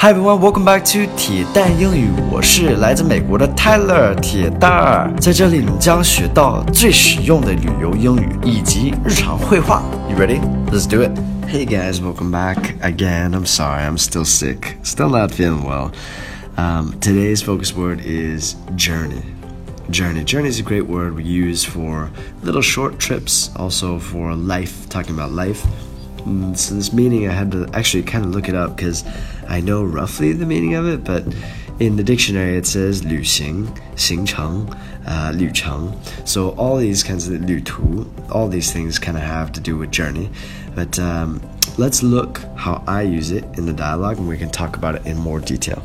Hi everyone, welcome back to 铁蛋英语。我是来自美国的 Tyler 铁蛋儿，在这里你将学到最实用的旅游英语以及日常会话。You ready? Let's do it. Hey guys, welcome back again. I'm sorry, I'm still sick, still not feeling well. Um, today's focus word is journey. Journey. Journey is a great word we use for little short trips, also for life, talking about life. Mm, so this meaning I had to actually kind of look it up because I know roughly the meaning of it, but in the dictionary it says 旅行,行程, uh, 旅程. So all these kinds of 旅途, all these things kind of have to do with journey. But um, let's look how I use it in the dialogue and we can talk about it in more detail.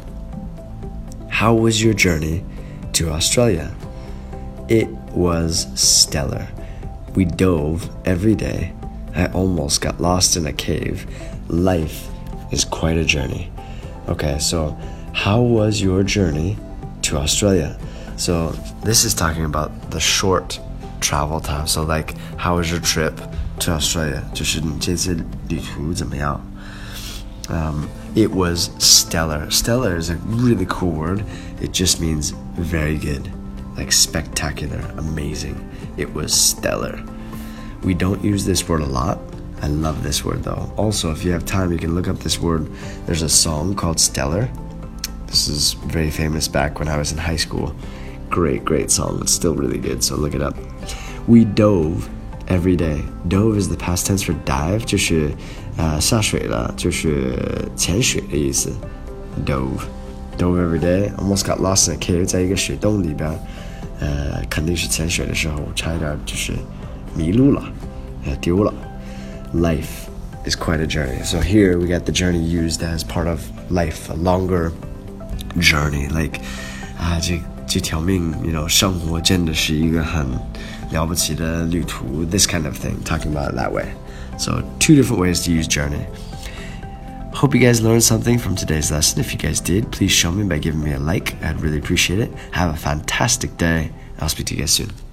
How was your journey to Australia? It was stellar. We dove every day I almost got lost in a cave. Life is quite a journey. Okay, so how was your journey to Australia? So this is talking about the short travel time. So like, how was your trip to Australia? Um, it was stellar. Stellar is a really cool word. It just means very good, like spectacular, amazing. It was stellar. We don't use this word a lot. I love this word though. Also, if you have time, you can look up this word. There's a song called Stellar. This is very famous back when I was in high school. Great, great song. It's still really good, so look it up. We dove every day. Dove is the past tense for dive, 就是呃下水了，就是潜水的意思。Dove, dove every day. Almost got lost in a cave，在一个水洞里边，呃，肯定是潜水的时候差一点就是。 迷路了，呃，丢了。Life is quite a journey. So here we got the journey used as part of life, a longer journey. Like 啊，这这条命，you know，生活真的是一个很了不起的旅途。This kind of thing, talking about it that way. So two different ways to use journey. Hope you guys learned something from today's lesson. If you guys did, please show me by giving me a like. I'd really appreciate it. Have a fantastic day. I'll speak to you guys soon.